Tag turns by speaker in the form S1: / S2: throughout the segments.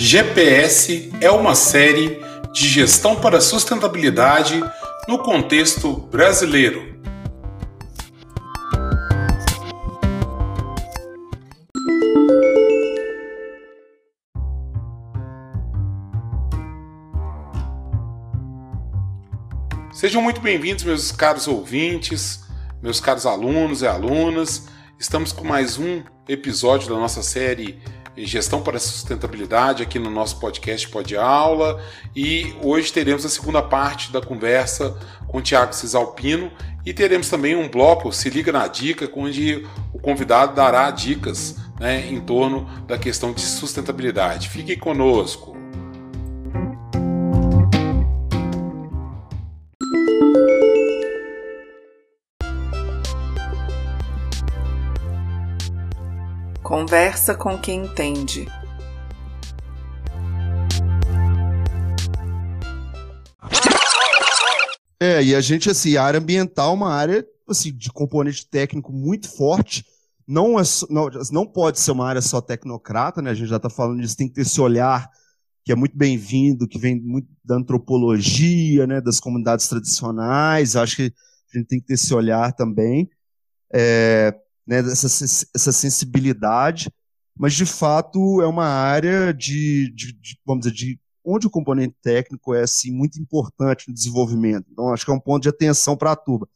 S1: GPS é uma série de gestão para sustentabilidade no contexto brasileiro. Sejam muito bem-vindos, meus caros ouvintes, meus caros alunos e alunas. Estamos com mais um episódio da nossa série Gestão para Sustentabilidade aqui no nosso podcast Pod Aula e hoje teremos a segunda parte da conversa com o Tiago Cisalpino e teremos também um bloco Se Liga na Dica, onde o convidado dará dicas né, em torno da questão de sustentabilidade. Fique conosco.
S2: Conversa com quem entende.
S3: É, e a gente, assim, a área ambiental é uma área assim, de componente técnico muito forte. Não, é, não, não pode ser uma área só tecnocrata, né? A gente já está falando disso, tem que ter esse olhar que é muito bem-vindo, que vem muito da antropologia, né, das comunidades tradicionais. Acho que a gente tem que ter esse olhar também. É, né, essa, essa sensibilidade, mas de fato é uma área de, de, de, vamos dizer, de onde o componente técnico é assim muito importante no desenvolvimento. Então acho que é um ponto de atenção para a Tuba.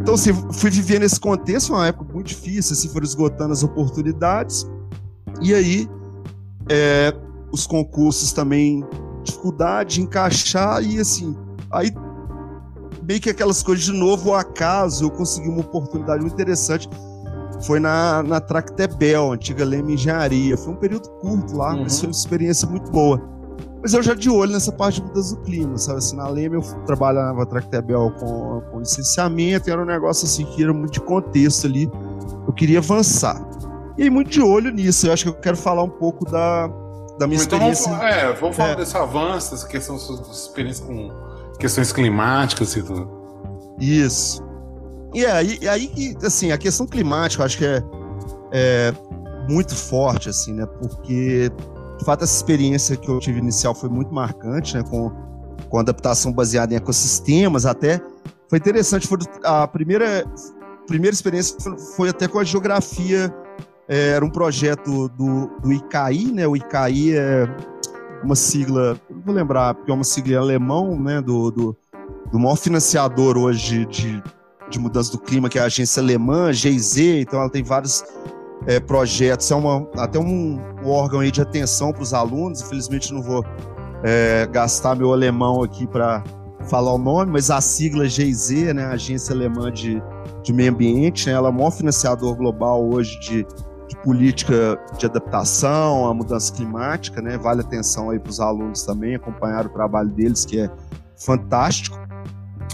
S3: Então, assim, fui viver nesse contexto, uma época muito difícil, assim, foram esgotando as oportunidades. E aí, é, os concursos também dificuldade de encaixar e assim, aí meio que aquelas coisas de novo, o acaso, eu consegui uma oportunidade muito interessante. Foi na, na Tractebel, antiga Leme Engenharia. Foi um período curto lá, uhum. mas foi uma experiência muito boa. Mas eu já de olho nessa parte de mudança do clima, sabe? Assim, na Leme eu trabalhava na Tractebel com, com licenciamento, e era um negócio assim que era muito de contexto ali. Eu queria avançar. E aí, muito de olho nisso. Eu acho que eu quero falar um pouco da, da minha então, experiência.
S1: Vamos, é, vamos falar é. desse avanço, dessa questão da experiência com questões climáticas e tudo.
S3: Isso. E aí, e aí, assim, a questão climática eu acho que é, é muito forte, assim, né? Porque, de fato, essa experiência que eu tive inicial foi muito marcante, né? Com, com adaptação baseada em ecossistemas, até foi interessante. Foi a primeira, primeira experiência foi até com a geografia é, era um projeto do, do ICAI, né? O ICAI é uma sigla, vou lembrar, porque é uma sigla em alemão, né? Do, do, do maior financiador hoje de, de mudança do clima, que é a agência alemã, GIZ, então ela tem vários é, projetos, é uma, até um, um órgão aí de atenção para os alunos, infelizmente não vou é, gastar meu alemão aqui para falar o nome, mas a sigla GIZ, né, Agência Alemã de, de Meio Ambiente, né, ela é o maior financiador global hoje de de política de adaptação à mudança climática, né? Vale atenção aí para os alunos também acompanhar o trabalho deles, que é fantástico,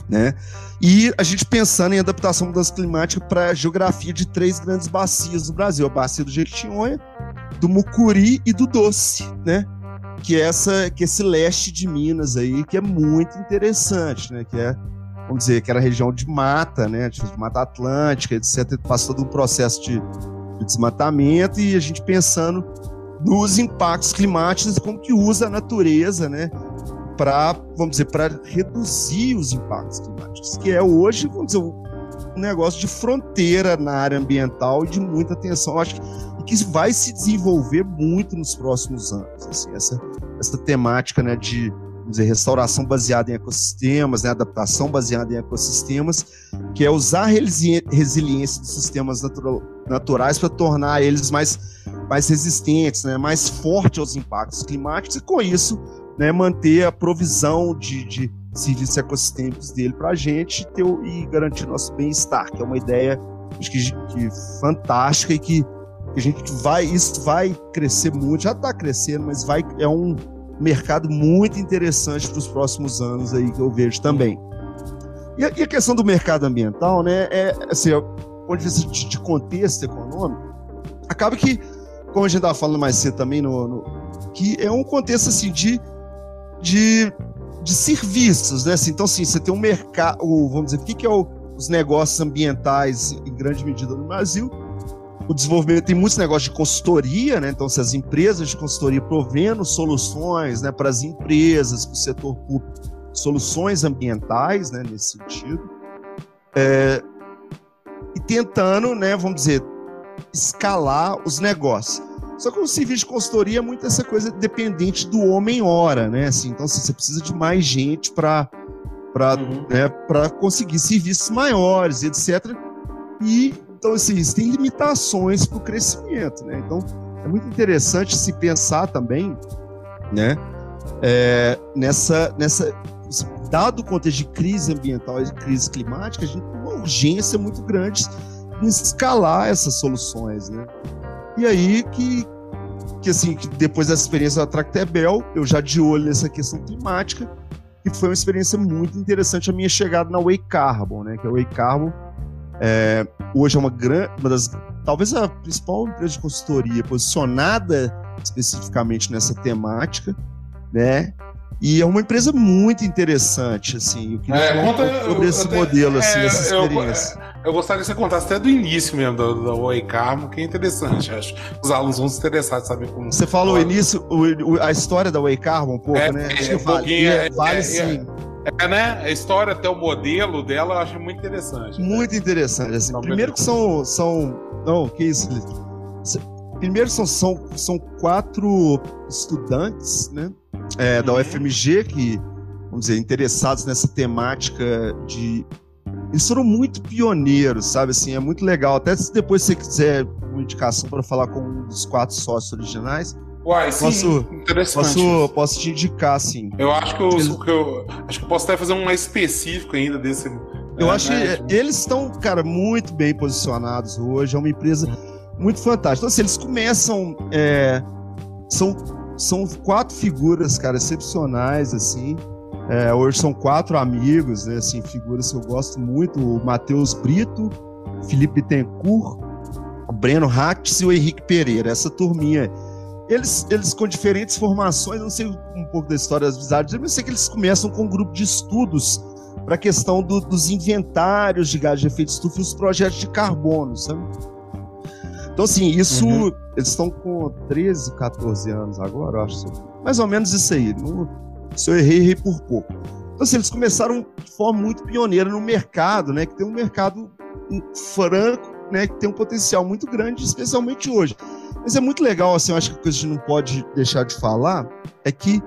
S3: né? E a gente pensando em adaptação à mudança climática para a geografia de três grandes bacias no Brasil: a bacia do Jequitinhonha, do Mucuri e do Doce, né? Que é essa, que é esse leste de Minas aí, que é muito interessante, né? Que é vamos dizer, que era região de mata, né, de mata atlântica, etc. Passou todo um processo de de desmatamento e a gente pensando nos impactos climáticos, como que usa a natureza, né, para, vamos dizer, para reduzir os impactos climáticos, que é hoje, vamos dizer, um negócio de fronteira na área ambiental e de muita atenção, acho que, que vai se desenvolver muito nos próximos anos, assim, essa, essa temática, né, de dizer, restauração baseada em ecossistemas, né, adaptação baseada em ecossistemas, que é usar a resiliência dos sistemas naturais para tornar eles mais, mais resistentes, né, mais fortes aos impactos climáticos e com isso né, manter a provisão de, de serviços ecossistêmicos dele para a gente ter, e garantir nosso bem-estar, que é uma ideia acho que, que fantástica e que, que a gente vai isso vai crescer muito, já está crescendo, mas vai é um mercado muito interessante para os próximos anos aí que eu vejo também. E a, questão do mercado ambiental, né, é assim, do ponto de vista de contexto econômico, acaba que, como a gente estava falando mais cedo também, no, no, que é um contexto assim de, de, de serviços, né? Assim, então, assim, você tem um mercado, vamos dizer, o que, que é o, os negócios ambientais em grande medida no Brasil. O desenvolvimento tem muitos negócios de consultoria, né? Então, se as empresas de consultoria provendo soluções né, para as empresas, para o setor público, soluções ambientais, né, nesse sentido. É, e tentando, né, vamos dizer, escalar os negócios. Só que o serviço de consultoria é muito essa coisa dependente do homem-hora, né? Assim, então, assim, você precisa de mais gente para para uhum. né, conseguir serviços maiores, etc. E então assim, existem limitações para o crescimento, né? Então é muito interessante se pensar também, né? É, nessa nessa dado o contexto de crise ambiental e crise climática, a gente tem uma urgência muito grande em escalar essas soluções, né? E aí que, que assim, que depois da experiência da Tractebel, eu já de olho nessa questão climática, que foi uma experiência muito interessante a minha chegada na Way Carbon, né? Que a Way Carbon é, hoje é uma grande, uma das, talvez a principal empresa de consultoria posicionada especificamente nessa temática, né? E é uma empresa muito interessante, assim. Eu queria é, falar conta, um sobre eu, esse eu, modelo, assim, é, essa experiência.
S1: Eu, eu, gostaria que você contasse até do início mesmo da, da Oi Carmo, que é interessante, acho. Os alunos vão se interessar de saber como.
S3: Você falou o início, o, a história da Way Carmo um pouco,
S1: é,
S3: né?
S1: Acho que vale, é, vale sim. É, né? A história, até o modelo dela, eu acho muito interessante.
S3: Muito né? interessante. Assim. Primeiro que são, são. Não, que isso, Primeiro são, são, são quatro estudantes, né? é, da UFMG que, vamos dizer, interessados nessa temática de. Eles foram muito pioneiros, sabe? Assim, é muito legal. Até se depois você quiser uma indicação para falar com um dos quatro sócios originais,
S1: Uai, sim,
S3: posso,
S1: interessante.
S3: Posso, posso te indicar, sim.
S1: Eu acho que eu, eles... que eu, acho que eu posso até fazer um mais específico ainda desse.
S3: Eu é, acho né? que eles estão, cara, muito bem posicionados hoje. É uma empresa muito fantástica. Então, assim, eles começam. É, são são quatro figuras, cara, excepcionais, assim. É, hoje são quatro amigos, né, assim, figuras que eu gosto muito, o Matheus Brito, Felipe Tencourt, o Breno Hatz e o Henrique Pereira, essa turminha. Eles, eles com diferentes formações, não sei um pouco da história das amizades, mas eu sei que eles começam com um grupo de estudos para a questão do, dos inventários de gás de efeito estufa e os projetos de carbono, sabe? Então, assim, isso. Uhum. Eles estão com 13, 14 anos agora, eu acho. Mais ou menos isso aí. Não, se eu errei, errei por pouco. Então, assim, eles começaram de forma muito pioneira no mercado, né? Que tem um mercado franco, né? Que tem um potencial muito grande, especialmente hoje. Mas é muito legal, assim, eu acho que a coisa que a gente não pode deixar de falar é que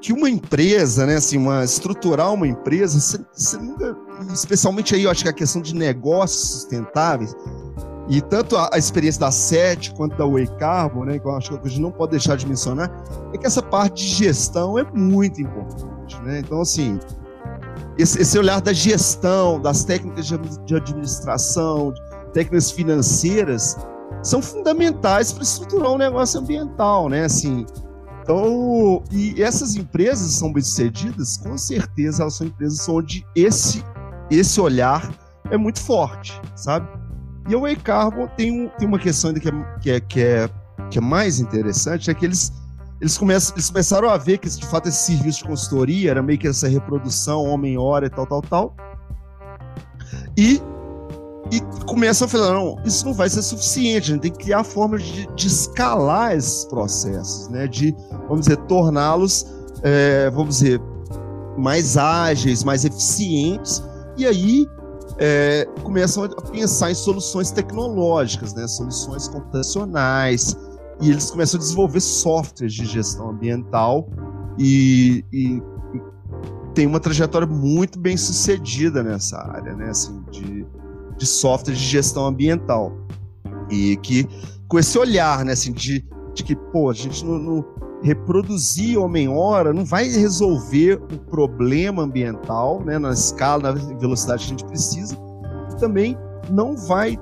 S3: que uma empresa, né, assim, uma estruturar uma empresa, nunca, especialmente aí, eu acho que a questão de negócios sustentáveis, e tanto a, a, experiência da SET quanto da Way Carbon, né, que eu acho que a gente não pode deixar de mencionar, é que essa parte de gestão é muito importante. Né? Então, assim, esse, esse olhar da gestão, das técnicas de, de administração, de técnicas financeiras, são fundamentais para estruturar um negócio ambiental, né? Assim, então, e essas empresas são bem-sucedidas, com certeza elas são empresas onde esse, esse olhar é muito forte, sabe? E o Way Carbon tem, um, tem uma questão ainda que é, que, é, que, é, que é mais interessante, é que eles, eles, começam, eles começaram a ver que, de fato, esse serviço de consultoria era meio que essa reprodução, homem-hora e tal, tal, tal. E, e começam a falar, não, isso não vai ser suficiente, a gente tem que criar formas de, de escalar esses processos, né? De, vamos dizer, torná-los, é, vamos dizer, mais ágeis, mais eficientes. E aí é, começam a pensar em soluções tecnológicas, né, soluções computacionais, e eles começam a desenvolver softwares de gestão ambiental e, e, tem uma trajetória muito bem sucedida nessa área, né, assim, de, de software de gestão ambiental. E que com esse olhar, né, assim, de, de que, pô, a gente não, não reproduzir homem-hora não vai resolver o problema ambiental, né, na escala, na velocidade que a gente precisa, também não vai,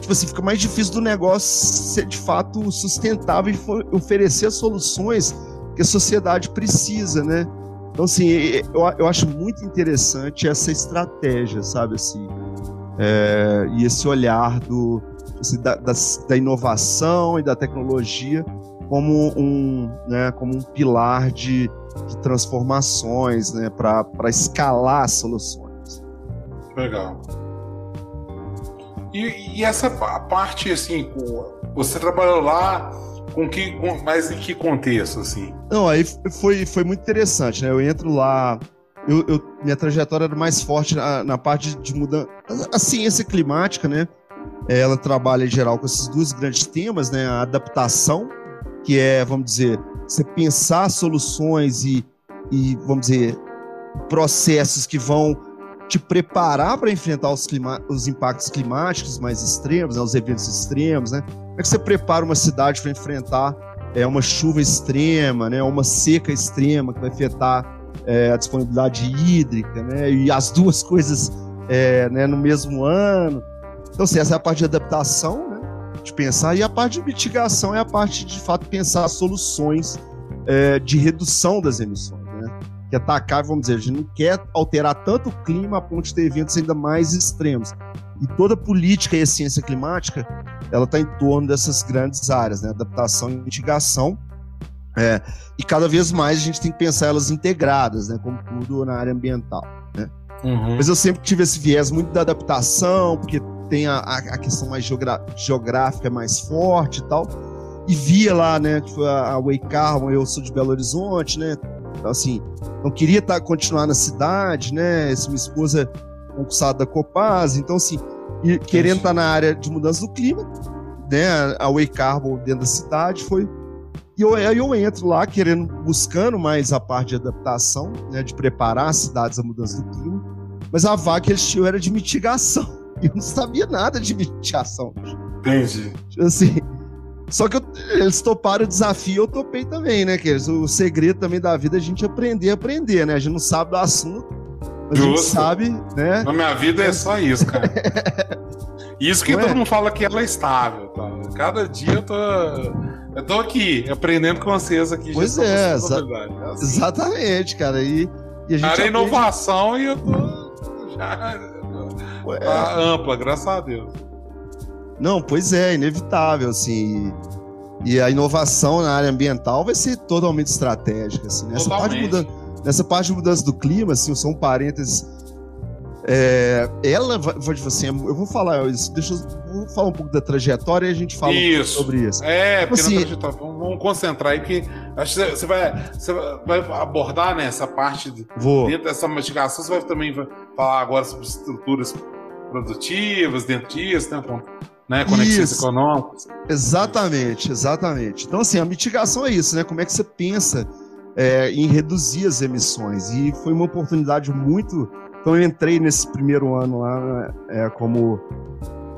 S3: tipo assim, fica mais difícil do negócio ser de fato sustentável e oferecer soluções que a sociedade precisa, né? Então, assim, eu, eu acho muito interessante essa estratégia, sabe, assim, é, e esse olhar do, assim, da, da, da inovação e da tecnologia como um, né, como um pilar de, de transformações né, para escalar soluções.
S1: Legal. E, e essa parte, assim, você trabalhou lá com que, mas em que contexto, assim?
S3: Não, aí foi, foi muito interessante, né? Eu entro lá, eu, eu minha trajetória era mais forte na, na parte de mudança. A ciência climática, né? Ela trabalha em geral com esses dois grandes temas, né? A adaptação, que é, vamos dizer, você pensar soluções e, e vamos dizer, processos que vão te preparar para enfrentar os, clima os impactos climáticos mais extremos, né, os eventos extremos, né? Como é que você prepara uma cidade para enfrentar é, uma chuva extrema, né, uma seca extrema que vai afetar é, a disponibilidade hídrica, né, e as duas coisas é, né, no mesmo ano. Então, assim, essa é a parte de adaptação, né, de pensar, e a parte de mitigação é a parte de, de fato, pensar soluções é, de redução das emissões que atacar, vamos dizer, a gente não quer alterar tanto o clima a ponto de ter eventos ainda mais extremos. E toda política e ciência climática, ela está em torno dessas grandes áreas, né? Adaptação e mitigação. É, e cada vez mais a gente tem que pensar elas integradas, né? Como tudo na área ambiental, né? Uhum. Mas eu sempre tive esse viés muito da adaptação, porque tem a, a questão mais geográfica mais forte e tal. E via lá, né, foi a, a Way Carbon, eu sou de Belo Horizonte, né? Então, assim, não queria tá, continuar na cidade, né? Essa minha esposa concursada da Copaz, então, assim, querendo estar tá na área de mudança do clima, né? A Way Carbon dentro da cidade foi. E eu, aí eu entro lá querendo, buscando mais a parte de adaptação, né? De preparar as cidades à mudança do clima. Mas a vaga que eles tinham era de mitigação. Eu não sabia nada de mitigação.
S1: Entendi.
S3: Assim, só que eu, eles toparam o desafio, eu topei também, né? Que o segredo também da vida é a gente aprender a aprender, né? A gente não sabe do assunto, mas Justo. a gente sabe, né?
S1: Na minha vida é só isso, cara. isso que não todo é? mundo fala que ela é estável, tá? Cada dia eu tô. Eu tô aqui, aprendendo com vocês aqui.
S3: Pois é, exa é assim. exatamente, cara. E,
S1: e a gente. Cara, aprende... inovação e eu tô. Já. Tá ampla, graças a Deus.
S3: Não, pois é, inevitável, assim. E a inovação na área ambiental vai ser totalmente estratégica, assim. Nessa, parte de, mudança, nessa parte de mudança do clima, assim, só um parênteses. É, ela vai, assim, eu vou falar isso, deixa eu vou falar um pouco da trajetória e a gente fala
S1: isso.
S3: Um sobre isso.
S1: É, porque assim, trajetória, vamos concentrar aí, que acho que você vai, você vai abordar né, essa parte de, dentro dessa mitigação, você vai também falar agora sobre estruturas produtivas dentro disso, né? né? Conexões isso. econômicas.
S3: Exatamente, exatamente. Então, assim, a mitigação é isso, né? Como é que você pensa é, em reduzir as emissões? E foi uma oportunidade muito. Então, eu entrei nesse primeiro ano lá é, como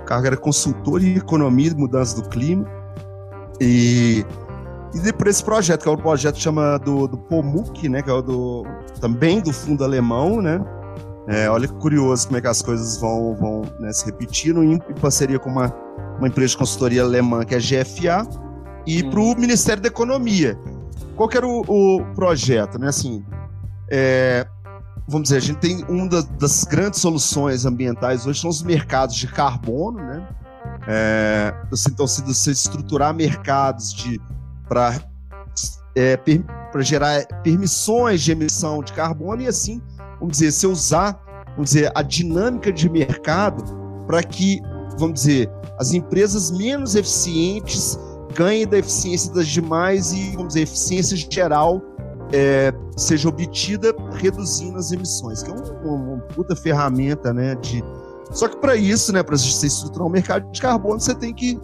S3: carga era consultor em economia e mudança do clima. E, e depois esse projeto, que é o projeto chama do, do POMUC, né? Que é o do, também do fundo alemão, né? É, olha que curioso como é que as coisas vão, vão né, se repetindo em, em parceria com uma, uma empresa de consultoria alemã que é a GFA e para o Ministério da Economia. Qual que era o, o projeto? Né? Assim, é, vamos dizer, a gente tem uma das, das, grandes soluções ambientais hoje são os mercados de carbono, né? É, então, se você estruturar mercados de para é, per, gerar permissões de emissão de carbono e assim vamos dizer, se usar, vamos dizer, a dinâmica de mercado para que, vamos dizer, as empresas menos eficientes ganhem da eficiência das demais e, vamos dizer, eficiência geral é, seja obtida reduzindo as emissões, que é uma, puta ferramenta, né, de... Só que para isso, né, para você estruturar um mercado de carbono, você tem que,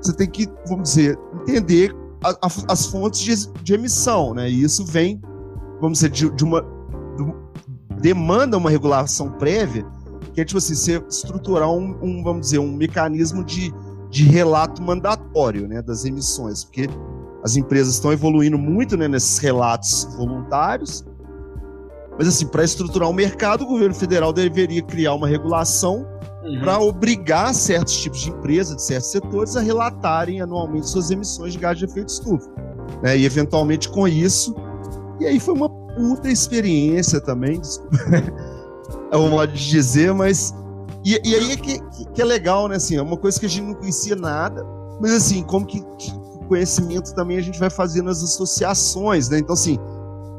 S3: você tem que, vamos dizer, entender a, a, as fontes de, de, emissão, né, e isso vem, vamos dizer, de, de uma, demanda uma regulação prévia, que é tipo assim, você estruturar um, um vamos dizer, um mecanismo de, de relato mandatório né, das emissões, porque as empresas estão evoluindo muito né, nesses relatos voluntários. Mas assim, para estruturar o mercado, o governo federal deveria criar uma regulação uhum. para obrigar certos tipos de empresas, de certos setores, a relatarem anualmente suas emissões de gás de efeito estufa. Né? E eventualmente com isso. E aí foi uma puta experiência também, é um modo de dizer, mas. E, e aí é que, que, é legal, né? Assim, é uma coisa que a gente não conhecia nada, mas assim, como que, que conhecimento também a gente vai fazendo as associações, né? Então, assim,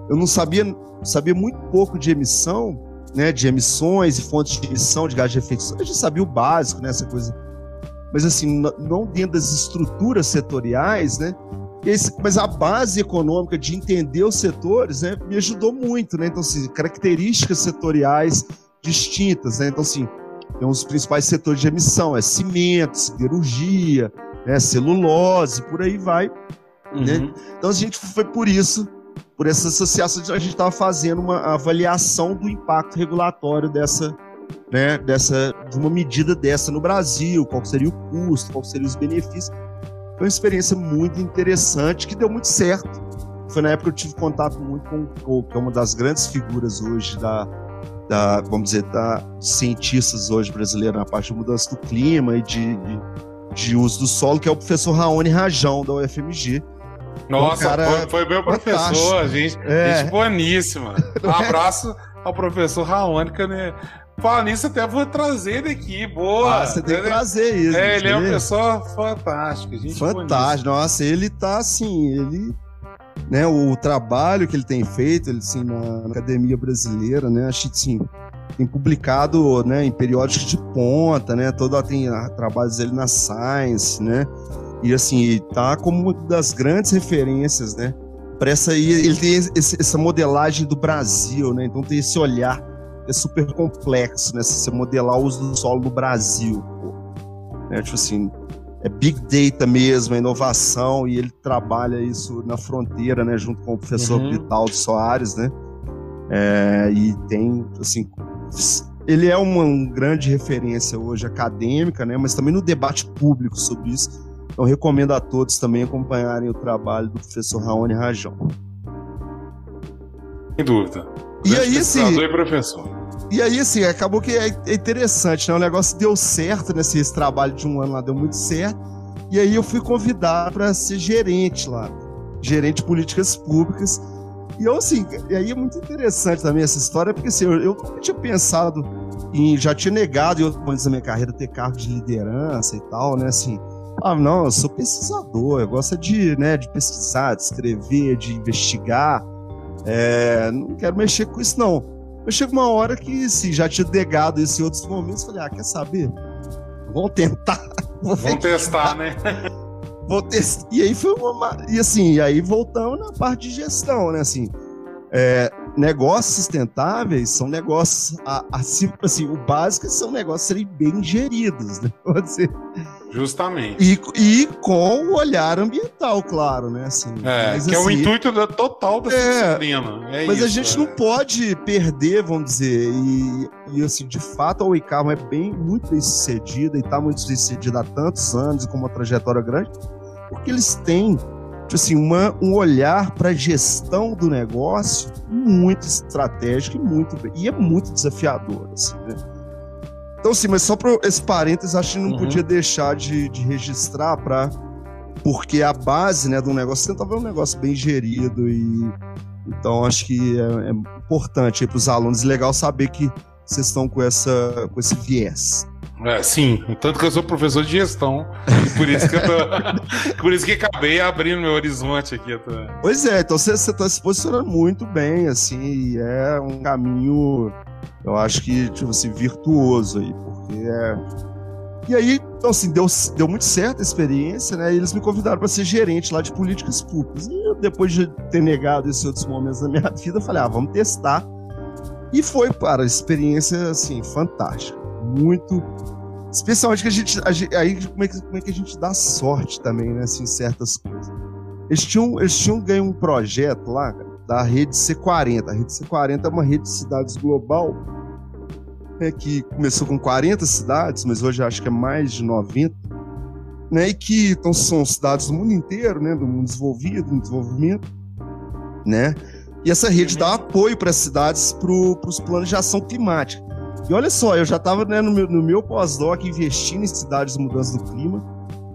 S3: eu não sabia, sabia muito pouco de emissão, né, de emissões e fontes de emissão de gás de efeito a gente sabia o básico, né, essa coisa. Mas assim, não dentro das estruturas setoriais, né? Esse, mas a base econômica de entender os setores, né, me ajudou muito, né? Então, assim, características setoriais distintas, né? Então, assim, tem os principais setores de emissão, é cimento, siderurgia, né, celulose, por aí vai, né? uhum. né? Então, a gente foi por isso por essa associação, a gente estava fazendo uma avaliação do impacto regulatório dessa, né, dessa, de uma medida dessa no Brasil, qual seria o custo, qual seriam os benefícios. Foi uma experiência muito interessante que deu muito certo. Foi na época que eu tive contato muito com o Cole, que é uma das grandes figuras hoje da, da vamos dizer, da cientistas hoje brasileiros na parte de mudança do clima e de, de, de uso do solo, que é o professor Raoni Rajão, da UFMG
S1: nossa, cara foi, foi meu professor, gente, é. gente boníssima. Um abraço ao professor Raônica, né? Fala nisso, até vou trazer ele aqui, boa.
S3: Ah, você tem que trazer isso.
S1: É, ele é uma pessoa fantástica. Gente
S3: Fantástico, nossa, ele tá assim, ele. Né, o trabalho que ele tem feito ele, assim, na, academia brasileira, né? Acho que assim, tem publicado né, em periódicos de ponta, né? Todo tem trabalhos dele na Science, né? E assim, tá como uma das grandes referências, né? Para essa aí, ele tem esse, essa modelagem do Brasil, né? Então tem esse olhar é super complexo, né? Se você modelar o uso do solo no Brasil, pô. Né? Tipo assim, é big data mesmo, é inovação, e ele trabalha isso na fronteira, né? Junto com o professor uhum. Vitaldo Soares, né? É, e tem, assim, ele é uma, uma grande referência hoje acadêmica, né? Mas também no debate público sobre isso então recomendo a todos também acompanharem o trabalho do professor Raoni Rajão.
S1: Sem dúvida.
S3: E aí, assim,
S1: e professor.
S3: E aí, assim, acabou que é, é interessante, né? O negócio deu certo, né? Esse trabalho de um ano lá deu muito certo. E aí eu fui convidado para ser gerente lá, gerente de políticas públicas. E eu, assim, e aí é muito interessante também essa história, porque assim, eu, eu nunca tinha pensado em, já tinha negado em outros momentos da minha carreira ter cargo de liderança e tal, né? Assim, ah, não, eu sou pesquisador, eu gosto de, né, de pesquisar, de escrever, de investigar. É, não quero mexer com isso, não. Mas chega uma hora que, se já tinha negado isso em outros momentos, falei, ah, quer saber? Vamos tentar.
S1: Vamos testar, né?
S3: Vou testar. E aí foi uma. E assim, e aí voltamos na parte de gestão, né? Assim, é, negócios sustentáveis são negócios assim, assim, o básico é são negócios serem bem geridos, né?
S1: Justamente.
S3: E, e com o olhar ambiental, claro, né? Assim,
S1: é, mas, que assim, é o assim, intuito da, total da é, disciplina. É
S3: mas
S1: isso,
S3: a gente é. não pode perder, vamos dizer, e, e assim, de fato a Oicama é bem, muito bem sucedida e está muito bem sucedida há tantos anos com uma trajetória grande, porque eles têm tipo assim, uma, um olhar para a gestão do negócio muito estratégico e muito e é muito desafiador, assim, né? Então, sim, mas só para esse parênteses, acho que não uhum. podia deixar de, de registrar para porque a base né, do negócio você tentava ver um negócio bem gerido e então acho que é, é importante para os alunos, legal saber que vocês estão com essa com esse viés.
S1: É, sim, tanto que eu sou professor de gestão, e por isso que eu tô, por isso que acabei abrindo meu horizonte aqui. Tô...
S3: Pois é, então você está se posicionando muito bem, assim, é um caminho, eu acho que, tipo assim, virtuoso aí, porque é... E aí, então assim, deu, deu muito certo a experiência, né, e eles me convidaram para ser gerente lá de políticas públicas, e eu, depois de ter negado esses outros momentos da minha vida, eu falei, ah, vamos testar, e foi, para experiência, assim, fantástica muito. Especialmente que a gente. A gente aí como é, que, como é que a gente dá sorte também, né? Assim, certas coisas. Eles tinham, eles tinham ganho um projeto lá, cara, da rede C40. A rede C40 é uma rede de cidades global né, que começou com 40 cidades, mas hoje acho que é mais de 90. Né, e que então, são cidades do mundo inteiro, né, do mundo desenvolvido, do desenvolvimento, né? E essa rede dá apoio para as cidades para os planos de ação climática. E olha só, eu já estava né, no meu, no meu pós-doc investindo em cidades de mudança do clima.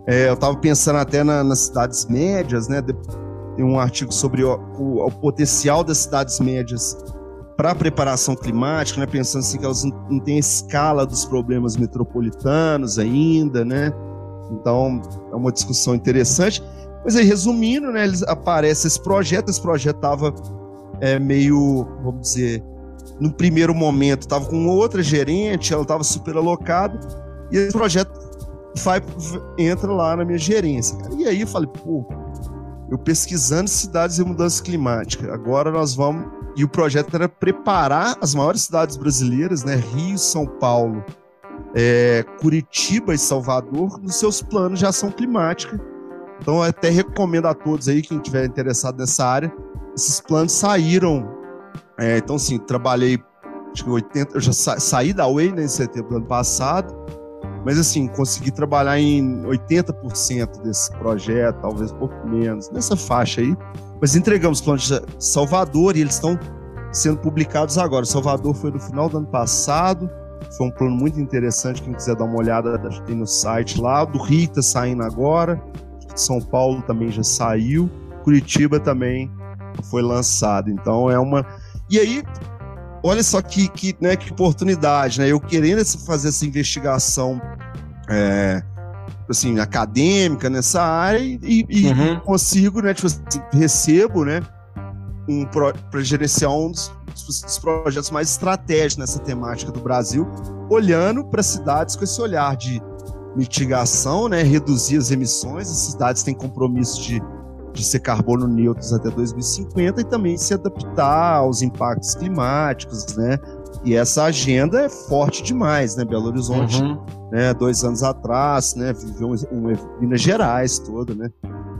S3: É, eu estava pensando até na, nas cidades médias, né? Tem um artigo sobre o, o, o potencial das cidades médias para a preparação climática, né? Pensando assim que elas não, não têm escala dos problemas metropolitanos ainda, né? Então, é uma discussão interessante. Mas aí, resumindo, né? Eles, aparece esse projeto, esse projeto estava é, meio, vamos dizer, no primeiro momento estava com outra gerente, ela estava super alocada, e esse projeto vai, entra lá na minha gerência. E aí eu falei, pô, eu pesquisando cidades e mudança climática, agora nós vamos. E o projeto era preparar as maiores cidades brasileiras, né? Rio, São Paulo, é, Curitiba e Salvador, nos seus planos de ação climática. Então, eu até recomendo a todos aí, quem estiver interessado nessa área, esses planos saíram. É, então, assim, trabalhei, acho que 80, eu já sa saí da Way né, em setembro do ano passado, mas assim, consegui trabalhar em 80% desse projeto, talvez um pouco menos, nessa faixa aí. Mas entregamos planos de Salvador e eles estão sendo publicados agora. Salvador foi no final do ano passado, foi um plano muito interessante. Quem quiser dar uma olhada, tem no site lá. Do está saindo agora, São Paulo também já saiu, Curitiba também foi lançado. Então é uma. E aí, olha só que, que, né, que oportunidade, né? Eu querendo fazer essa investigação é, assim, acadêmica nessa área e, e uhum. consigo, né? Tipo assim, recebo, né? Um para gerenciar um dos, dos, projetos mais estratégicos nessa temática do Brasil, olhando para cidades com esse olhar de mitigação, né? Reduzir as emissões. As cidades têm compromisso de de ser carbono neutros até 2050 e também se adaptar aos impactos climáticos, né? E essa agenda é forte demais, né? Belo Horizonte, uhum. né? Dois anos atrás, né? Viveu um, um Minas Gerais todo, né?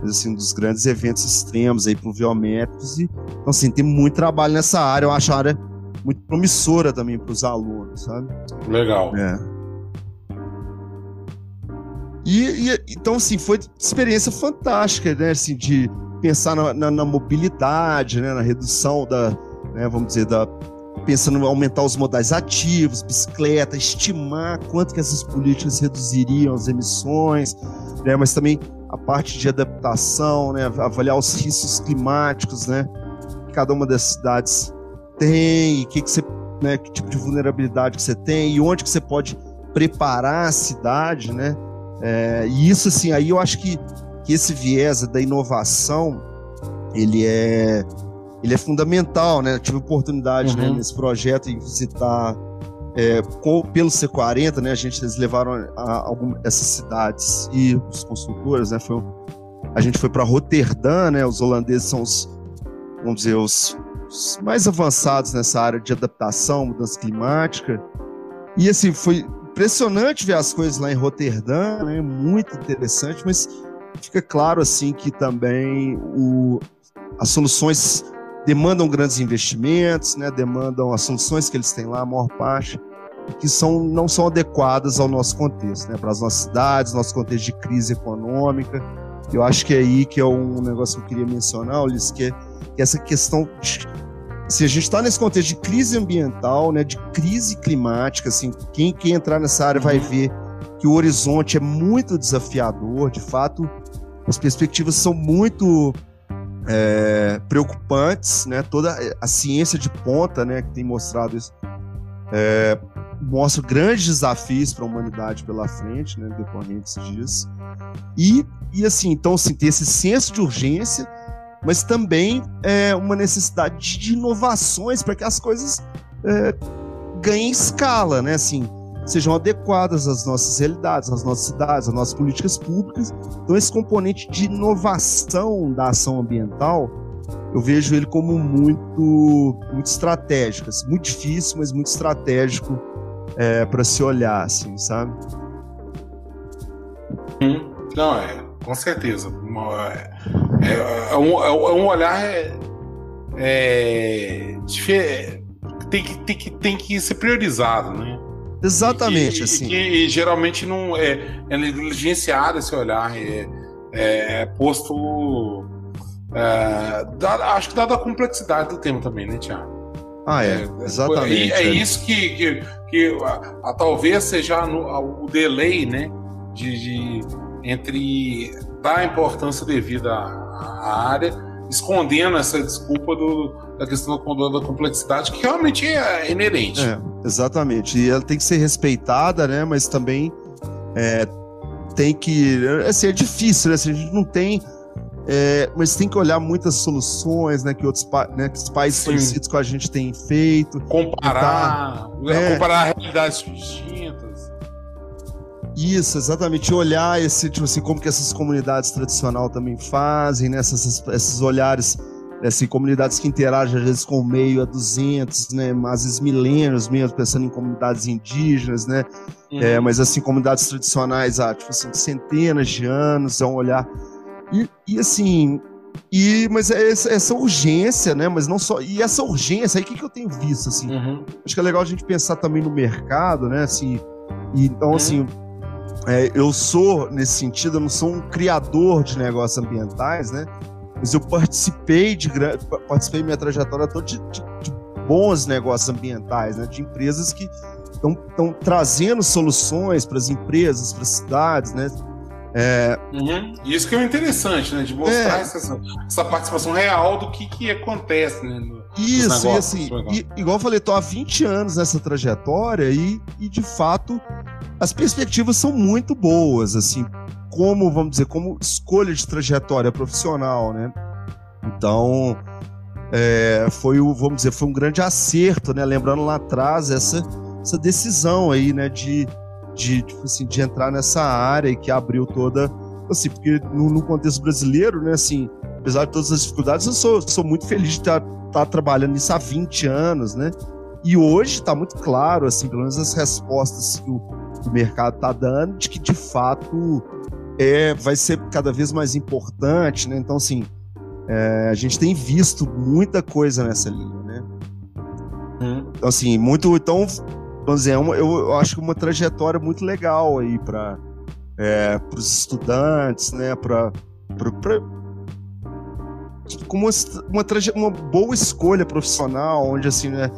S3: assim, um dos grandes eventos extremos aí pluviométricos e então assim tem muito trabalho nessa área. Eu acho a área muito promissora também para os alunos, sabe?
S1: Legal.
S3: É. E, e, então, assim, foi experiência fantástica, né? Assim, de pensar na, na, na mobilidade, né? Na redução da, né? vamos dizer, da pensando em aumentar os modais ativos, bicicleta, estimar quanto que essas políticas reduziriam as emissões, né? Mas também a parte de adaptação, né? Avaliar os riscos climáticos, né? Que cada uma das cidades tem, e que, que você, né? Que tipo de vulnerabilidade que você tem e onde que você pode preparar a cidade, né? É, e isso, assim, aí eu acho que, que esse viés da inovação, ele é, ele é fundamental, né? Eu tive oportunidade né, uhum. né, nesse projeto de visitar é, com, pelo C40, né? A gente eles levaram a, a essas cidades e os construtores, né? Foi, a gente foi para Roterdã, né? Os holandeses são os, vamos dizer, os, os mais avançados nessa área de adaptação, mudança climática. E assim, foi impressionante ver as coisas lá em Roterdã, né? Muito interessante, mas fica claro assim que também o, as soluções demandam grandes investimentos, né? Demandam as soluções que eles têm lá, a maior parte que são, não são adequadas ao nosso contexto, né? Para as nossas cidades, nosso contexto de crise econômica. Eu acho que é aí que é um negócio que eu queria mencionar, Ulisses, que é, que é essa questão de se a gente está nesse contexto de crise ambiental, né, de crise climática, assim, quem, quem entrar nessa área vai ver que o horizonte é muito desafiador, de fato, as perspectivas são muito é, preocupantes, né? Toda a ciência de ponta, né, que tem mostrado isso, é, mostra grandes desafios para a humanidade pela frente, né, decorrentes disso. E, e assim, então, assim, ter esse senso de urgência mas também é, uma necessidade de inovações para que as coisas é, ganhem escala, né? Assim, sejam adequadas às nossas realidades, às nossas cidades, às nossas políticas públicas. Então, esse componente de inovação da ação ambiental, eu vejo ele como muito, muito estratégico, assim, muito difícil, mas muito estratégico é, para se olhar, assim, sabe?
S1: Hum, não, é, com certeza. É, é, é, um, é um olhar é, é, tem, que, tem, que, tem que ser priorizado, né?
S3: Exatamente,
S1: e,
S3: assim.
S1: E, geralmente não é, é negligenciado esse olhar, é, é posto. É, dada, acho que dada a complexidade do tema também, né, Tiago?
S3: Ah, é, exatamente.
S1: É, isso que, que, que a, a, talvez seja no, a, o delay, né, de, de entre dar a importância devida à área, escondendo essa desculpa do, da questão da, da, complexidade, que realmente é inerente. É,
S3: exatamente. E ela tem que ser respeitada, né? Mas também é, tem que. Assim, é difícil, né? Assim, a gente não tem é, mas tem que olhar muitas soluções, né, que outros né, que os Sim. parecidos com a gente têm feito.
S1: Comparar, tentar, é, comparar realidades distintas.
S3: Isso, exatamente. Olhar esse, tipo assim, como que essas comunidades tradicionais também fazem, né? Essas, esses olhares, assim, comunidades que interagem às vezes com o meio há 200, né? Às vezes milênios mesmo, pensando em comunidades indígenas, né? Uhum. É, mas assim, comunidades tradicionais há, tipo assim, centenas de anos, é um olhar e, e assim, e, mas é essa, essa, urgência, né? Mas não só. E essa urgência, aí o que, que eu tenho visto, assim? Uhum. Acho que é legal a gente pensar também no mercado, né? Assim, e, então, uhum. assim, é, eu sou, nesse sentido, eu não sou um criador de negócios ambientais, né? Mas eu participei de participei minha trajetória toda de, de, de bons negócios ambientais, né? De empresas que estão trazendo soluções para as empresas, para as cidades, né?
S1: É... Uhum. Isso que é interessante, né? De mostrar é... essa, essa, participação real do que, que acontece, né?
S3: Isso, e assim, e, igual eu falei, tô há 20 anos nessa trajetória e, e de fato as perspectivas são muito boas, assim, como, vamos dizer, como escolha de trajetória profissional, né? Então, é, foi o, vamos dizer, foi um grande acerto, né? Lembrando lá atrás essa, essa decisão aí, né? De de, tipo assim, de entrar nessa área e que abriu toda. Assim, porque no, no, contexto brasileiro, né, assim, apesar de todas as dificuldades, eu sou, sou muito feliz de estar, estar trabalhando nisso há 20 anos, né? E hoje está muito claro, assim, pelo menos as respostas que o, que o mercado está dando, de que de fato é, vai ser cada vez mais importante, né? Então, assim, é, a gente tem visto muita coisa nessa linha, né? Hum. Então, assim, muito. Então, vamos dizer, é eu, eu, acho que uma trajetória muito legal aí para é, os estudantes, né, para como uma, uma, uma, boa escolha profissional, onde assim, né,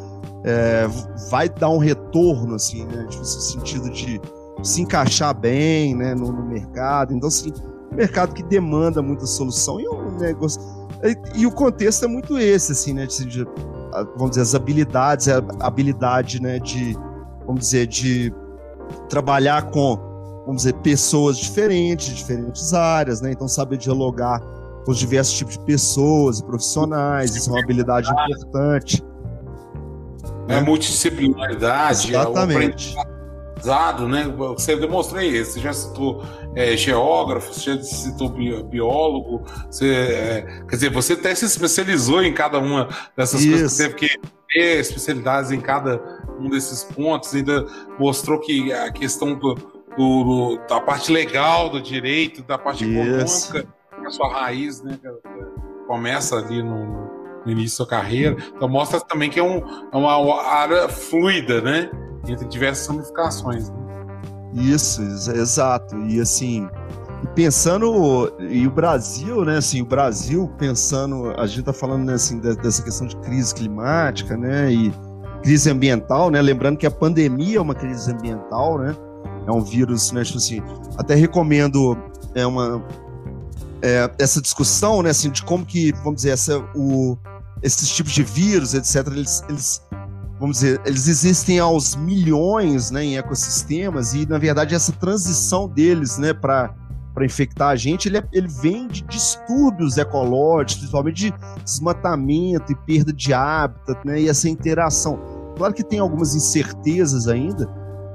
S3: é, vai dar um retorno, assim, né, tipo, no sentido de se encaixar bem, né, no, no mercado. Então, assim, mercado que demanda muita solução e é um negócio e, e, o contexto é muito esse, assim, né, de, de vamos dizer, as habilidades, a habilidade, né, de vamos dizer, de trabalhar com, vamos dizer, pessoas diferentes, de diferentes áreas, né? Então, saber dialogar os diversos tipos de pessoas e profissionais, isso é uma habilidade importante.
S1: É né? multidisciplinaridade,
S3: Exatamente.
S1: é né? Você demonstrei isso, você já citou é, geógrafo, você já citou biólogo, você, é, quer dizer, você até se especializou em cada uma dessas isso. coisas, teve que ter especialidades em cada um desses pontos, ainda mostrou que a questão do, do, do da parte legal do direito, da parte Isso. econômica, a sua raiz, né, começa ali no, no, início da carreira. Então mostra também que é, um, é uma área fluida, né, entre diversas ramificações. Né?
S3: Isso, exato. E assim, pensando e o Brasil, né, assim, o Brasil pensando, a gente tá falando né, assim dessa questão de crise climática, né, e crise ambiental, né? Lembrando que a pandemia é uma crise ambiental, né? É um vírus, né? Tipo assim, até recomendo é uma é, essa discussão, né? Assim, de como que, vamos dizer, essa, o, esses tipos de vírus, etc. Eles, eles, vamos dizer, eles existem aos milhões, né? Em ecossistemas e na verdade essa transição deles, né? Para para infectar a gente, ele, é, ele vem de distúrbios ecológicos, principalmente de desmatamento e perda de hábitat, né? E essa interação. Claro que tem algumas incertezas ainda,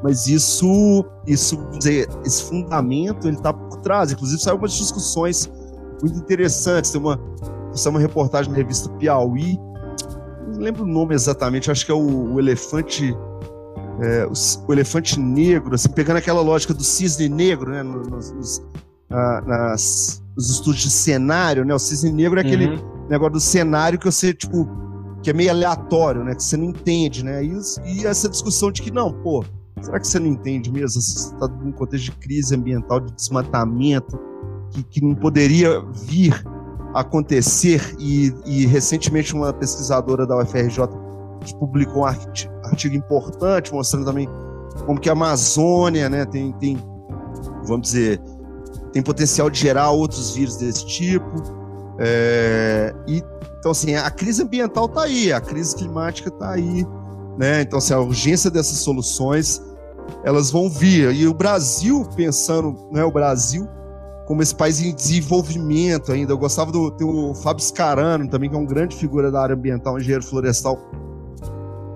S3: mas isso, isso dizer, esse fundamento ele está por trás. Inclusive, saiu umas discussões muito interessantes. Tem uma, uma reportagem na revista Piauí, não lembro o nome exatamente, acho que é o, o elefante. É, o, o, elefante negro, assim, pegando aquela lógica do cisne negro, né, nos, nos, na, nas, nos estudos de cenário, né, o cisne negro é aquele uhum. negócio do cenário que você, tipo, que é meio aleatório, né? Que você não entende, né? E, e essa discussão de que, não, pô, será que você não entende mesmo? Você está num contexto de crise ambiental, de desmatamento, que, que não poderia vir acontecer. E, e recentemente uma pesquisadora da UFRJ publicou um artigo importante mostrando também como que a Amazônia, né, tem, tem vamos dizer, tem potencial de gerar outros vírus desse tipo. É, e então, assim, a crise ambiental está aí, a crise climática está aí, né? Então, assim, a urgência dessas soluções, elas vão vir. E o Brasil, pensando, né, o Brasil como esse país em desenvolvimento ainda. Eu gostava do tem o Fábio Scarano também, que é um grande figura da área ambiental, engenheiro florestal,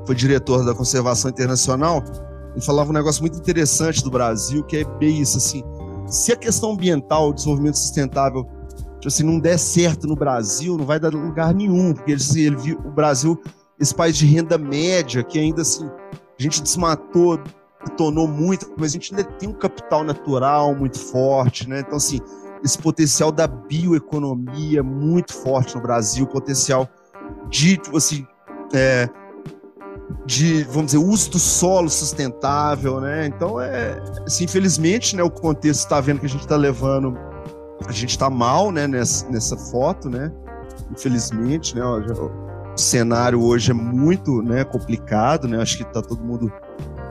S3: foi diretor da Conservação Internacional. Ele falava um negócio muito interessante do Brasil, que é bem isso, assim, se a questão ambiental, o desenvolvimento sustentável, tipo assim, não der certo no Brasil, não vai dar lugar nenhum, porque ele, assim, ele viu o Brasil, esse país de renda média, que ainda assim, a gente desmatou, tornou muito, mas a gente ainda tem um capital natural muito forte, né? Então, assim, esse potencial da bioeconomia muito forte no Brasil, potencial de, tipo assim, é, de, vamos dizer, uso do solo sustentável, né? Então, é, assim, infelizmente, né, o contexto está vendo que a gente está levando, a gente está mal, né, nessa, nessa foto, né? Infelizmente, né? O cenário hoje é muito, né, complicado, né? Acho que está todo mundo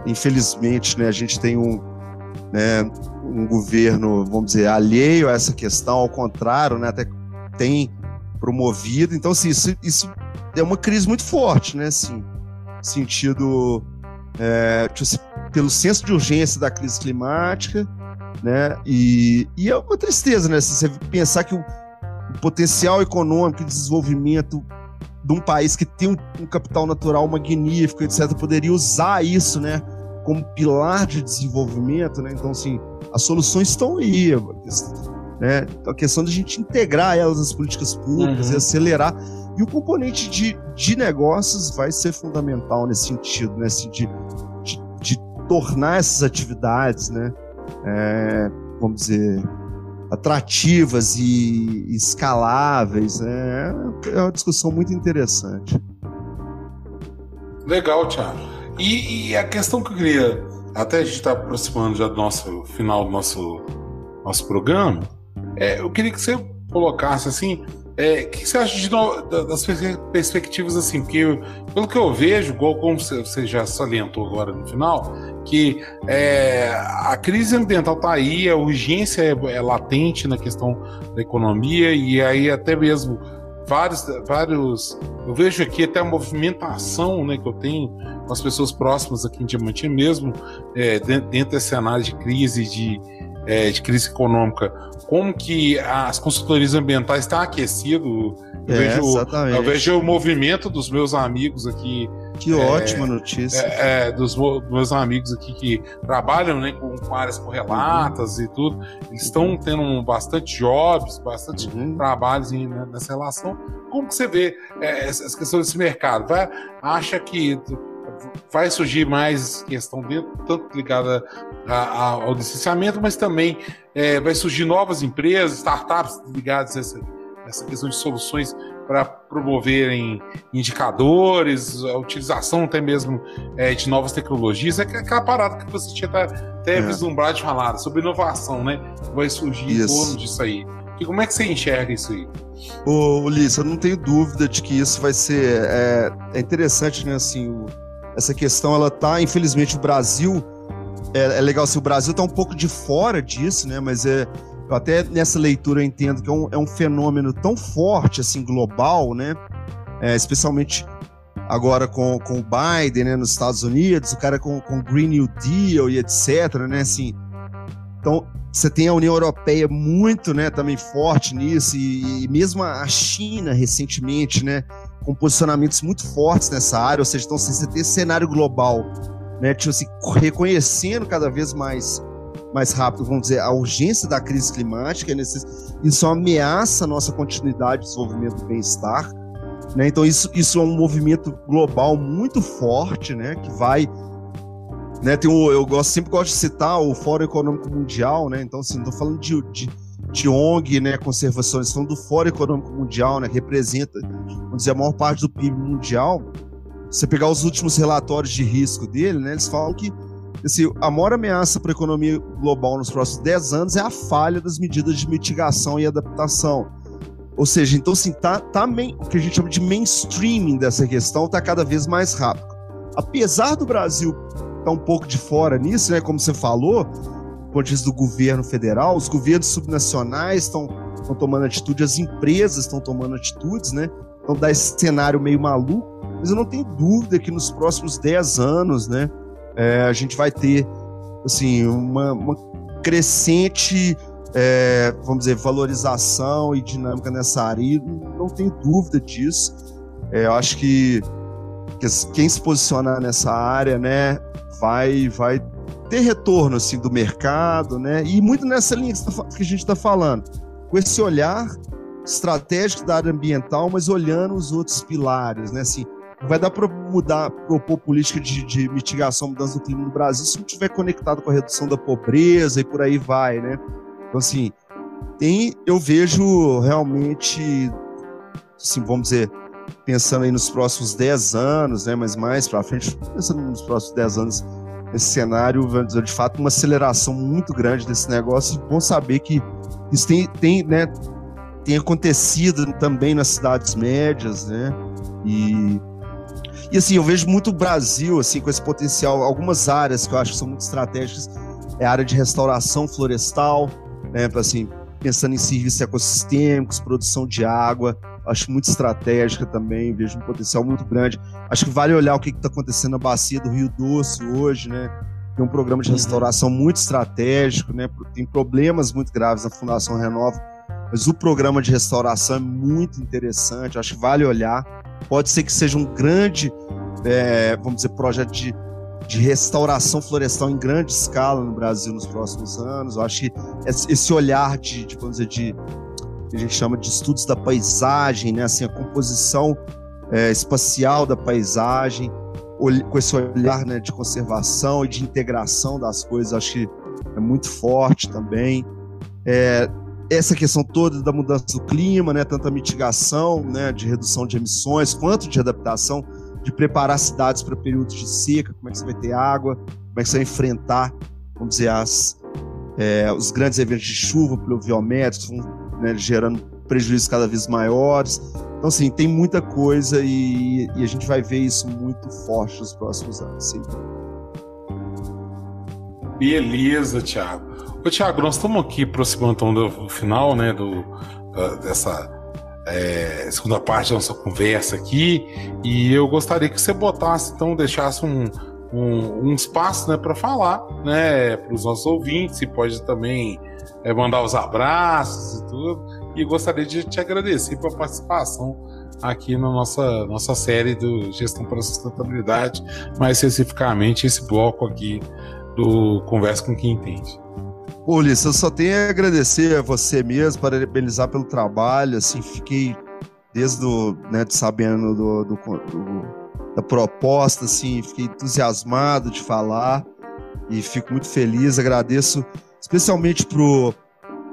S3: Infelizmente, né, a gente tem um, né, um governo, vamos dizer, alheio a essa questão, ao contrário, né, até tem promovido. Então, assim, isso, isso é uma crise muito forte, né, assim, sentido é, pelo senso de urgência da crise climática, né, e, e é uma tristeza, né, se você pensar que o, o potencial econômico e desenvolvimento de um país que tem um, um, capital natural magnífico, etc., poderia usar isso, né, como pilar de desenvolvimento, né? Então, assim, as soluções estão aí, né? A questão de a gente integrar elas nas políticas públicas uhum. e acelerar. E o componente de, de negócios vai ser fundamental nesse sentido, né? Assim, de, de, de tornar essas atividades, né? É, vamos dizer, atrativas e escaláveis. Né? É uma discussão muito interessante.
S1: Legal, Thiago. E, e, a questão que eu queria, até a gente está aproximando já do nosso final do nosso, nosso programa, é, eu queria que você colocasse assim, é, o que você acha de, das perspectivas assim? Porque pelo que eu vejo, igual como você já salientou agora no final, que é, a crise ambiental está aí, a urgência é, é latente na questão da economia e aí até mesmo vários, vários. Eu vejo aqui até a movimentação né, que eu tenho com as pessoas próximas aqui em Diamantina, mesmo é, dentro, dentro desse cenário de crise, de, é, de crise econômica, como que as consultorias ambientais estão aquecidas. Eu, é, vejo, eu vejo o movimento dos meus amigos aqui
S3: que é, ótima notícia.
S1: É, é, dos meus amigos aqui que trabalham né, com, com áreas correlatas uhum. e tudo, eles estão tendo bastante jobs, bastante uhum. trabalhos em, né, nessa relação. Como que você vê é, essa questão desse mercado? Vai, acha que vai surgir mais questão dentro, tanto ligada a, a, ao licenciamento, mas também é, vai surgir novas empresas, startups ligadas a essa, essa questão de soluções para promoverem indicadores, a utilização até mesmo é, de novas tecnologias. É aquela parada que você tinha até, é. vislumbrado de falar sobre inovação, né? Vai surgir isso. em torno disso aí. E como é que você enxerga isso aí?
S3: Ô, Ulisses, eu não tenho dúvida de que isso vai ser. É, é interessante, né? Assim, o, essa questão, ela tá, infelizmente, o Brasil. É, é legal se assim, o Brasil está um pouco de fora disso, né? Mas é, eu até nessa leitura eu entendo que é um, é um fenômeno tão forte, assim, global, né? É, especialmente agora com, com o Biden, né, nos Estados Unidos, o cara com, com Green New Deal e etc, né, assim. Então, você tem a União Europeia muito, né, também forte nisso, e, e mesmo a China recentemente, né, com posicionamentos muito fortes nessa área, ou seja, então assim, você tem esse cenário global, né, tipo assim, reconhecendo cada vez mais mais rápido, vamos dizer, a urgência da crise climática, isso ameaça a nossa continuidade de desenvolvimento do bem-estar. Né? Então, isso, isso é um movimento global muito forte, né? que vai. Né, tem o, eu gosto, sempre gosto de citar o Fórum Econômico Mundial, né? então, assim, não estou falando de, de, de ONG, né, estou falando do Fórum Econômico Mundial, né, que representa, vamos dizer, a maior parte do PIB mundial. Se você pegar os últimos relatórios de risco dele, né, eles falam que assim, a maior ameaça para a economia global nos próximos 10 anos é a falha das medidas de mitigação e adaptação. Ou seja, então assim, tá, tá main, o que a gente chama de mainstreaming dessa questão está cada vez mais rápido. Apesar do Brasil estar tá um pouco de fora nisso, né, como você falou, do ponto de vista do governo federal, os governos subnacionais estão tomando atitude, as empresas estão tomando atitudes, né? Então dá esse cenário meio maluco, mas eu não tenho dúvida que nos próximos 10 anos, né, é, a gente vai ter assim uma, uma crescente é, vamos dizer, valorização e dinâmica nessa área. Não tem dúvida disso. É, eu acho que, que, quem se posicionar nessa área, né, vai, vai ter retorno assim do mercado, né? E muito nessa linha que, tá, a gente está falando, com esse olhar estratégico da área ambiental, mas olhando os outros pilares, né? Assim, vai dar para mudar, propor política de, de mitigação, mudança do clima no Brasil se não estiver conectado com a redução da pobreza e por aí vai, né? Então, assim, tem, eu vejo realmente, assim, vamos dizer, pensando aí nos próximos 10 anos, né, mas mais para frente, pensando nos próximos 10 anos, esse cenário, vamos dizer, de fato, uma aceleração muito grande desse negócio. E bom saber que isso tem, tem, né, tem acontecido também nas cidades médias, né? E, e assim, eu vejo muito o Brasil assim, com esse potencial, algumas áreas que eu acho que são muito estratégicas, é a área de restauração florestal, né? Assim, pensando em serviços ecossistêmicos, produção de água, acho muito estratégica também, vejo um potencial muito grande. Acho que vale olhar o que está acontecendo na bacia do Rio Doce hoje, né? Tem um programa de uhum. restauração muito estratégico, né? Tem problemas muito graves na Fundação Renova, mas o programa de restauração é muito interessante, acho que vale olhar. Pode ser que seja um grande, é, vamos dizer, projeto de, de restauração florestal em grande escala no Brasil nos próximos anos. Eu acho que esse olhar de, de vamos dizer, de que a gente chama de estudos da paisagem, né? Assim, a composição é, espacial da paisagem, com esse olhar né, de conservação e de integração das coisas, acho que é muito forte também. É, essa questão toda da mudança do clima, né, tanto a mitigação né, de redução de emissões, quanto de adaptação, de preparar cidades para períodos de seca, como é que você vai ter água, como é que você vai enfrentar, vamos dizer, as, é, os grandes eventos de chuva, pluviométricos, né, gerando prejuízos cada vez maiores. Então, assim, tem muita coisa e, e, a gente vai ver isso muito forte nos próximos anos. Sim.
S1: Beleza, Thiago. Ô, Thiago, nós estamos aqui aproximando então, do final, né, do, dessa é, segunda parte da nossa conversa aqui, e eu gostaria que você botasse, então, deixasse um, um, um espaço, né, para falar, né, para os nossos ouvintes, e pode também é, mandar os abraços e tudo. E gostaria de te agradecer pela participação aqui na nossa, nossa série do Gestão para a Sustentabilidade, mais especificamente esse bloco aqui do Conversa com Quem Entende.
S3: Ô, Ulisses, eu só tenho a agradecer a você mesmo, parabenizar pelo trabalho, assim, fiquei desde o, né, sabendo do, do, do, da proposta, assim, fiquei entusiasmado de falar e fico muito feliz, agradeço especialmente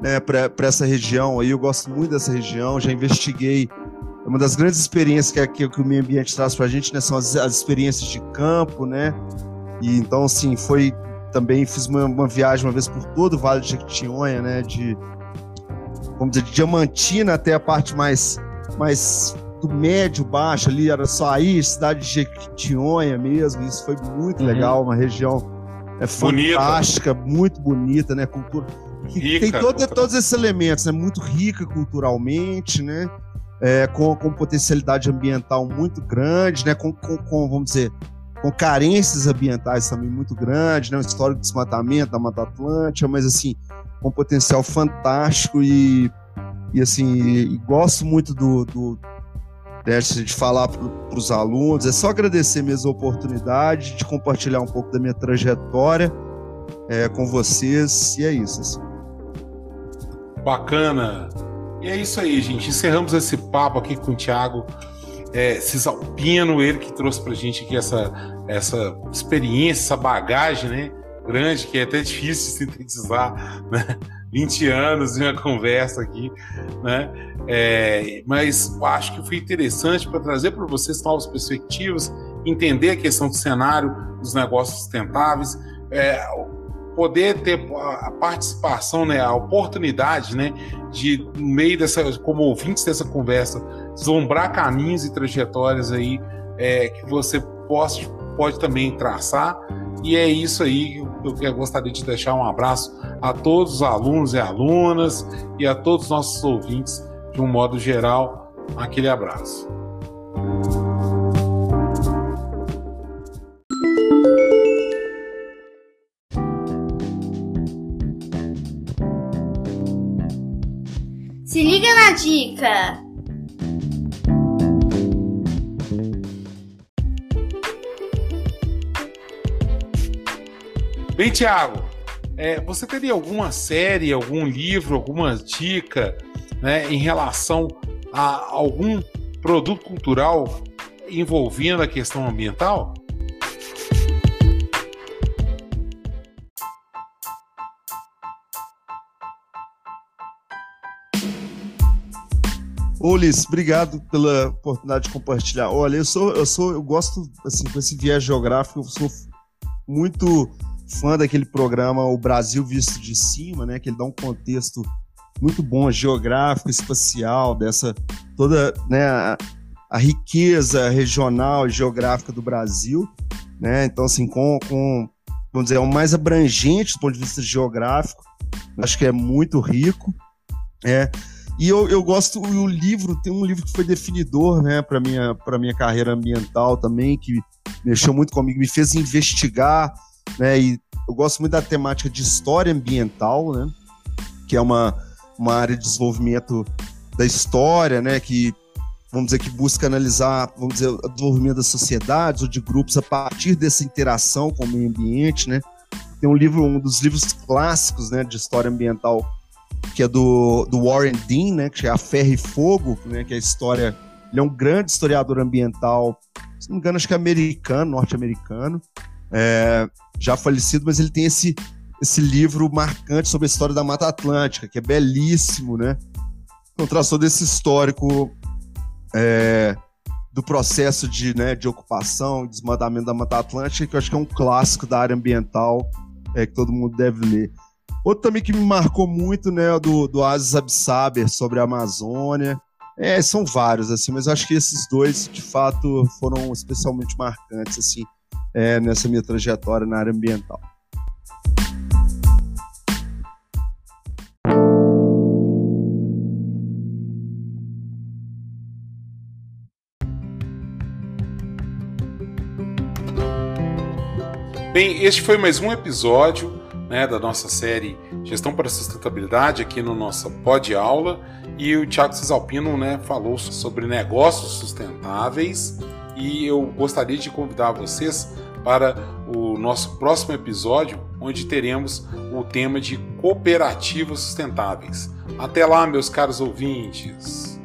S3: né, para essa região aí. Eu gosto muito dessa região, já investiguei. Uma das grandes experiências que, é, que, que o meio ambiente traz para a gente né, são as, as, experiências de campo, né? E então, assim, foi também fiz uma, uma, viagem uma vez por todo o Vale de Jequitinhonha, né? De, vamos dizer, de Diamantina até a parte mais, mais do médio baixo ali, era só aí, cidade de Jequitinhonha mesmo. Isso foi muito uhum. legal, uma região é fantástica, bonita. muito bonita, né? Cultura. Rica, tem todo, todos esses elementos, né? Muito rica culturalmente, né? É, com, com potencialidade ambiental muito grande, né? Com, com, com, vamos dizer, com carências ambientais também muito grandes, né? Um histórico de desmatamento da Mata Atlântica, mas assim, com potencial fantástico e, e assim, e gosto muito do, do de falar para os alunos. É só agradecer mesmo a oportunidade de compartilhar um pouco da minha trajetória é, com vocês. E é isso. Assim.
S1: Bacana. E é isso aí, gente. Encerramos esse papo aqui com o Thiago é, Cisalpino, ele que trouxe para a gente aqui essa, essa experiência, essa bagagem né, grande, que é até difícil sintetizar, né? 20 anos de uma conversa aqui, né? É, mas acho que foi interessante para trazer para vocês novas perspectivas, entender a questão do cenário dos negócios sustentáveis, é, poder ter a participação, né, a oportunidade, né, de no meio dessa, como ouvintes dessa conversa, deslumbrar caminhos e trajetórias aí é, que você possa, pode também traçar. E é isso aí que eu gostaria de deixar um abraço a todos os alunos e alunas e a todos os nossos ouvintes de um modo geral. Aquele abraço.
S4: Dica!
S1: Bem, Tiago, é, você teria alguma série, algum livro, alguma dica né, em relação a algum produto cultural envolvendo a questão ambiental?
S3: Ô, Ulisses, obrigado pela oportunidade de compartilhar. Olha, eu sou, eu sou, eu gosto, assim, com esse viés geográfico, eu sou muito fã daquele programa O Brasil Visto de Cima, né? Que ele dá um contexto muito bom geográfico, espacial, dessa toda né, a, a riqueza regional e geográfica do Brasil, né? Então, assim, com, com vamos dizer, é o mais abrangente do ponto de vista geográfico, acho que é muito rico, é. E eu, eu gosto, o livro, tem um livro que foi definidor, né, para minha, para minha carreira ambiental também, que mexeu muito comigo, me fez investigar né? E eu gosto muito da temática de história ambiental, né? Que é uma, uma área de desenvolvimento da história, né? Que vamos dizer que busca analisar, vamos dizer, o desenvolvimento das sociedades ou de grupos a partir dessa interação com o meio ambiente, né? Tem um livro, um dos livros clássicos, né, de história ambiental, que é do, do Warren Dean, né, que é A Ferro e Fogo, né, que é a história, ele é um grande historiador ambiental, se não me engano, acho que é americano, norte-americano, é, já falecido, mas ele tem esse, esse livro marcante sobre a história da Mata Atlântica, que é belíssimo, né? Então, traçou desse histórico é, do processo de, né, de ocupação e desmatamento da Mata Atlântica, que eu acho que é um clássico da área ambiental é, que todo mundo deve ler. Outro também que me marcou muito, né, do, do Aziz Absaber sobre a Amazônia. É, são vários, assim, mas eu acho que esses dois, de fato, foram especialmente marcantes, assim é, nessa minha trajetória na área ambiental.
S1: Bem, este foi mais um episódio né, da nossa série Gestão para Sustentabilidade aqui no nossa Pod Aula e o Thiago Cisalpino né, falou sobre negócios sustentáveis e eu gostaria de convidar vocês para o nosso próximo episódio, onde teremos o tema de cooperativas sustentáveis. Até lá, meus caros ouvintes!